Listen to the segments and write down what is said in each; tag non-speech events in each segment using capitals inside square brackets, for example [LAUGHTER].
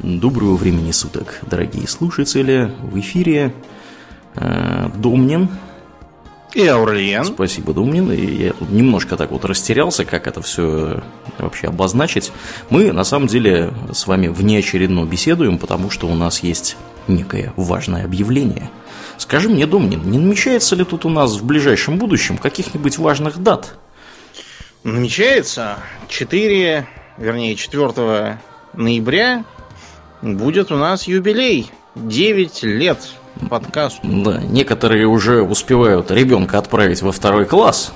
Доброго времени суток, дорогие слушатели. В эфире э, Домнин. И Аурлиен. Спасибо, Домнин. И я тут немножко так вот растерялся, как это все вообще обозначить. Мы, на самом деле, с вами внеочередно беседуем, потому что у нас есть некое важное объявление. Скажи мне, Домнин, не намечается ли тут у нас в ближайшем будущем каких-нибудь важных дат? Намечается 4, вернее 4 ноября будет у нас юбилей. 9 лет подкасту. Да, некоторые уже успевают ребенка отправить во второй класс,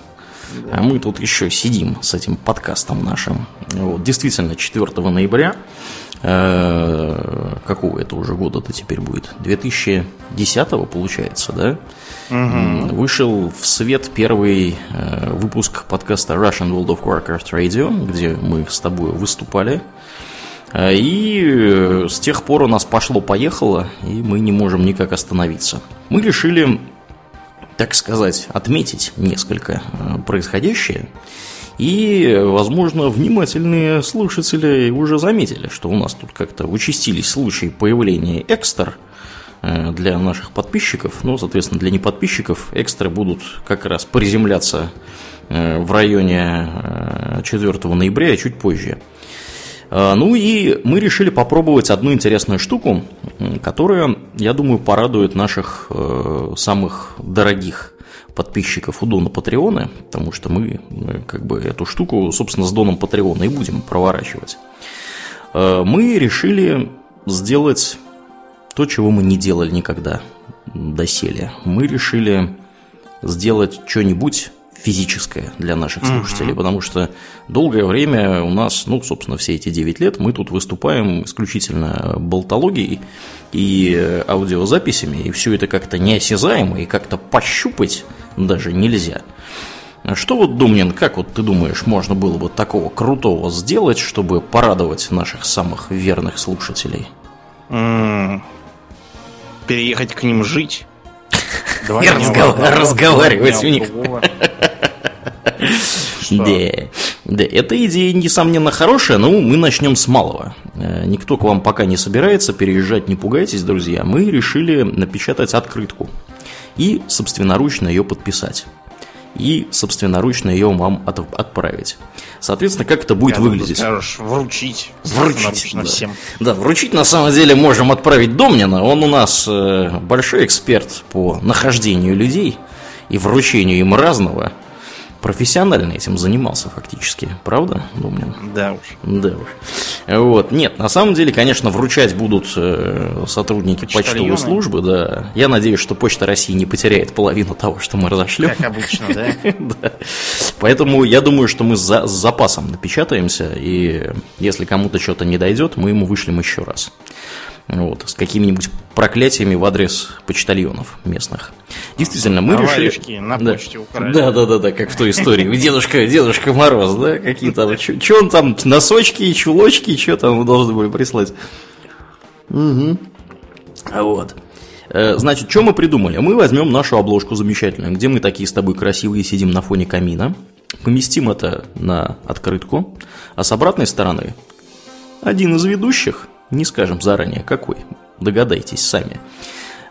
да. а мы тут еще сидим с этим подкастом нашим. Вот, действительно, 4 ноября, э, какого это уже года-то теперь будет? 2010 получается, да? Угу. Вышел в свет первый э, выпуск подкаста Russian World of Warcraft Radio, где мы с тобой выступали. Э, и э, с тех пор у нас пошло-поехало, и мы не можем никак остановиться. Мы решили, так сказать, отметить несколько э, происходящее. И, возможно, внимательные слушатели уже заметили, что у нас тут как-то участились случаи появления экстер для наших подписчиков. Ну, соответственно, для неподписчиков экстры будут как раз приземляться в районе 4 ноября, чуть позже. А, ну и мы решили попробовать одну интересную штуку, которая, я думаю, порадует наших э, самых дорогих подписчиков у Дона Патреона, потому что мы э, как бы эту штуку, собственно, с Доном Патреона и будем проворачивать. Э, мы решили сделать то, чего мы не делали никогда доселе. Мы решили сделать что-нибудь физическое для наших слушателей, uh-huh. потому что долгое время у нас, ну, собственно, все эти 9 лет мы тут выступаем исключительно болтологией и аудиозаписями, и все это как-то неосязаемо и как-то пощупать даже нельзя. Что вот, Думнин, как вот ты думаешь, можно было бы такого крутого сделать, чтобы порадовать наших самых верных слушателей? Mm. Переехать к ним жить? [LAUGHS] И разговаривать у них. Да. да, эта идея, несомненно, хорошая, но мы начнем с малого. Э, никто к вам пока не собирается переезжать, не пугайтесь, друзья. Мы решили напечатать открытку и собственноручно ее подписать и собственноручно ее вам от, отправить. Соответственно, как это будет Я выглядеть? Скажешь, вручить. Вручить. Да. всем. Да, вручить на самом деле можем отправить Домнина. Он у нас э, большой эксперт по нахождению людей и вручению им разного профессионально этим занимался фактически, правда, Думнин? Да уж. Да уж. Вот. Нет, на самом деле, конечно, вручать будут э, сотрудники почтовой службы, да. Я надеюсь, что Почта России не потеряет половину того, что мы разошлем. Как обычно, да? [LAUGHS] Поэтому я думаю, что мы с запасом напечатаемся, и если кому-то что-то не дойдет, мы ему вышлем еще раз вот, с какими-нибудь проклятиями в адрес почтальонов местных. Действительно, мы решили... на почте да. украли. Да, да, да, да, как в той истории. Дедушка, Дедушка Мороз, да, какие там, что он там, носочки, чулочки, что там вы должны были прислать. Угу. Вот. Э, значит, что мы придумали? Мы возьмем нашу обложку замечательную, где мы такие с тобой красивые сидим на фоне камина, поместим это на открытку, а с обратной стороны один из ведущих не скажем заранее какой, догадайтесь сами,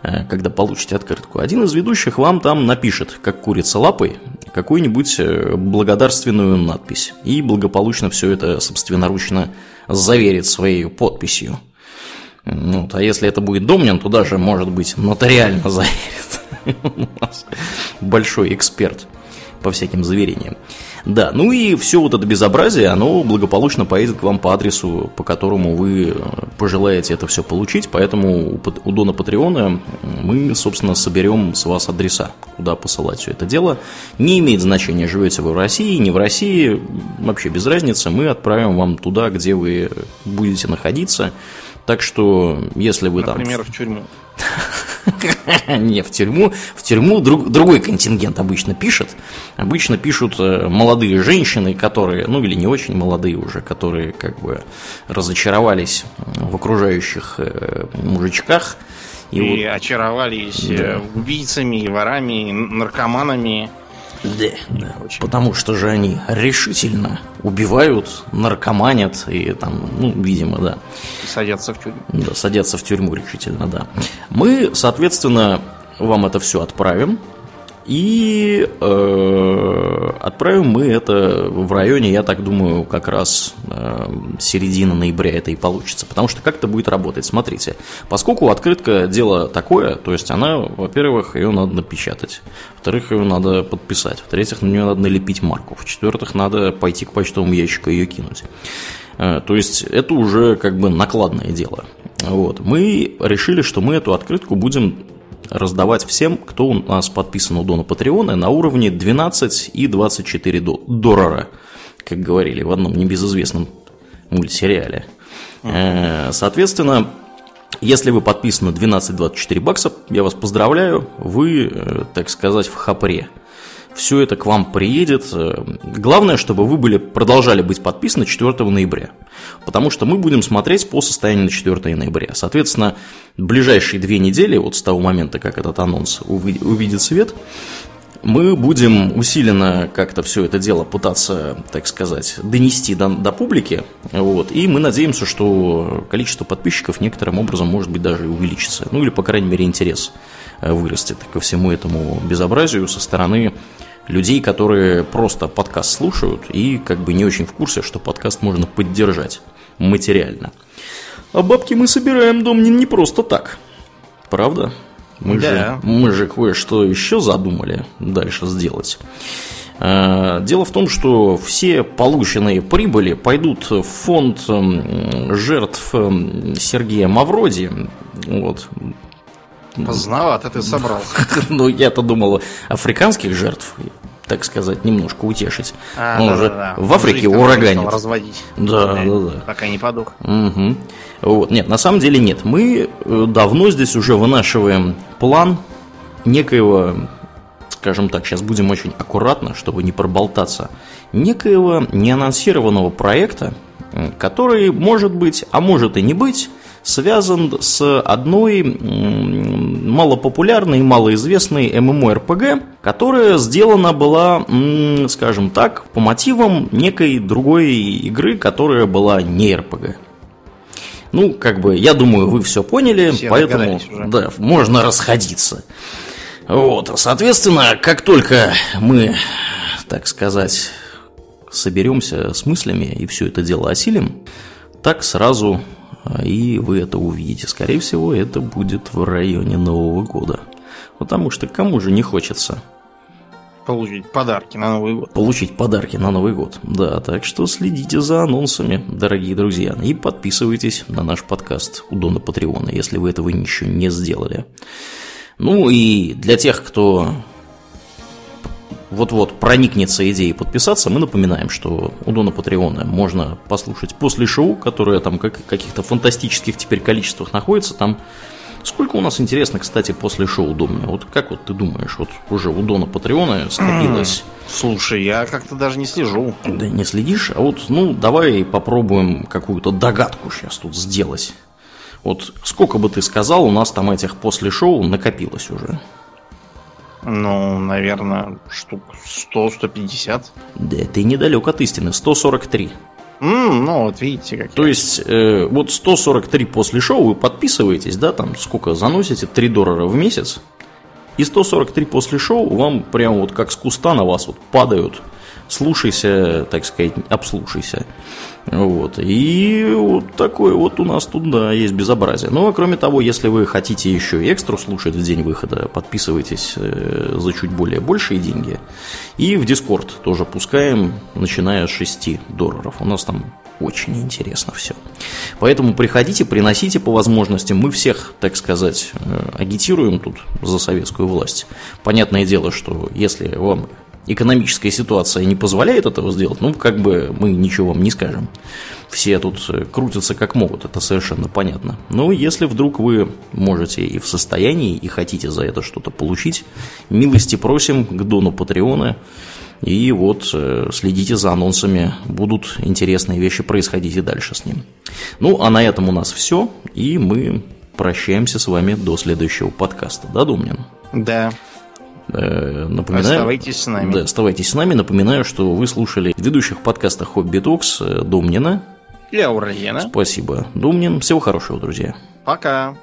э, когда получите открытку. Один из ведущих вам там напишет, как курица лапой, какую-нибудь э, благодарственную надпись. И благополучно все это собственноручно заверит своей подписью. Вот, а если это будет Домнин, то даже, может быть, нотариально [LAUGHS] заверит. У нас большой эксперт по всяким заверениям. Да, ну и все вот это безобразие, оно благополучно поедет к вам по адресу, по которому вы э, пожелаете это все получить, поэтому у Дона Патреона мы, собственно, соберем с вас адреса, куда посылать все это дело. Не имеет значения, живете вы в России, не в России, вообще без разницы, мы отправим вам туда, где вы будете находиться. Так что, если вы Например, там... Например, в тюрьму. [LAUGHS] Не, в тюрьму. В тюрьму друг, другой контингент обычно пишет. Обычно пишут э, молодые женщины, которые, ну или не очень молодые уже, которые как бы разочаровались в окружающих э, мужичках. И, и вот, очаровались да. Э, убийцами, ворами, наркоманами Да, да. Очень. Потому что же они решительно убивают, наркоманят и там, ну, видимо, да. Садятся в тюрьму. Да, садятся в тюрьму решительно, да. Мы, соответственно, вам это все отправим. И э, отправим мы это в районе, я так думаю, как раз э, середина ноября это и получится. Потому что как это будет работать? Смотрите, поскольку открытка дело такое, то есть она, во-первых, ее надо напечатать, во-вторых, ее надо подписать, в-третьих, на нее надо налепить марку, в-четвертых, надо пойти к почтовому ящику и ее кинуть. Э, то есть это уже как бы накладное дело. Вот. Мы решили, что мы эту открытку будем раздавать всем, кто у нас подписан у Дона Патреона на уровне 12 и 24 доллара, как говорили в одном небезызвестном мультсериале. Э, соответственно, если вы подписаны 12-24 бакса, я вас поздравляю, вы, э, так сказать, в хапре все это к вам приедет. Главное, чтобы вы были, продолжали быть подписаны 4 ноября. Потому что мы будем смотреть по состоянию на 4 ноября. Соответственно, ближайшие две недели, вот с того момента, как этот анонс увидит свет, мы будем усиленно как-то все это дело пытаться, так сказать, донести до, до публики. Вот, и мы надеемся, что количество подписчиков некоторым образом может быть даже увеличится. Ну или, по крайней мере, интерес э, вырастет ко всему этому безобразию со стороны людей, которые просто подкаст слушают и как бы не очень в курсе, что подкаст можно поддержать материально. А бабки мы собираем, дом не, не просто так. Правда? Мы да. же, мы же кое-что еще задумали дальше сделать. А, дело в том, что все полученные прибыли пойдут в фонд жертв Сергея Мавроди. Вот. Поздновато ты собрался. [LAUGHS] Ну, я-то думал, африканских жертв, так сказать, немножко утешить. А, Он да, уже да, да. в Африке ураганит. разводить. Да, да, да, да. Пока не подох. Угу. Вот. Нет, на самом деле нет. Мы э, давно здесь уже вынашиваем план некоего, скажем так, сейчас будем очень аккуратно, чтобы не проболтаться, некоего неанонсированного проекта, который может быть, а может и не быть, связан с одной малопопулярной и малоизвестной MMORPG, которая сделана была, скажем так, по мотивам некой другой игры, которая была не RPG. Ну, как бы, я думаю, вы все поняли, все поэтому да, можно расходиться. Вот, соответственно, как только мы, так сказать, соберемся с мыслями и все это дело осилим, так сразу и вы это увидите. Скорее всего, это будет в районе Нового года. Потому что кому же не хочется Получить подарки на Новый год. Получить подарки на Новый год. Да, так что следите за анонсами, дорогие друзья. И подписывайтесь на наш подкаст у Дона Патреона, если вы этого еще не сделали. Ну и для тех, кто вот-вот проникнется идеей подписаться, мы напоминаем, что у Дона Патреона можно послушать после шоу, которое там как, каких-то фантастических теперь количествах находится, там Сколько у нас, интересно, кстати, после шоу Домни? Вот как вот ты думаешь, вот уже у Дона Патреона скопилось? Слушай, я как-то даже не слежу. Да не следишь? А вот, ну, давай попробуем какую-то догадку сейчас тут сделать. Вот сколько бы ты сказал, у нас там этих после шоу накопилось уже? Ну, наверное, штук 100-150. Да ты недалек от истины, 143. Mm, ну, вот видите, как То я. есть, э, вот 143 после шоу вы подписываетесь, да, там сколько заносите, 3 доллара в месяц. И 143 после шоу вам прям вот как с куста на вас вот падают. Слушайся, так сказать, обслушайся. Вот. И вот такое вот у нас тут, да, есть безобразие. Ну, а кроме того, если вы хотите еще экстру слушать в день выхода, подписывайтесь э, за чуть более большие деньги. И в Дискорд тоже пускаем, начиная с 6 долларов. У нас там очень интересно все. Поэтому приходите, приносите по возможности. Мы всех, так сказать, э, агитируем тут за советскую власть. Понятное дело, что если вам экономическая ситуация не позволяет этого сделать, ну, как бы мы ничего вам не скажем. Все тут э, крутятся как могут, это совершенно понятно. Но если вдруг вы можете и в состоянии, и хотите за это что-то получить, милости просим к Дону Патреона. И вот э, следите за анонсами, будут интересные вещи происходить и дальше с ним. Ну, а на этом у нас все, и мы прощаемся с вами до следующего подкаста. Да, Думнин? Да. Э, напоминаю, Оставайтесь с нами. Да, оставайтесь с нами. Напоминаю, что вы слушали ведущих подкаста Хобби Токс Домнина. И Аурельена. Спасибо, Домнин. Всего хорошего, друзья. Пока.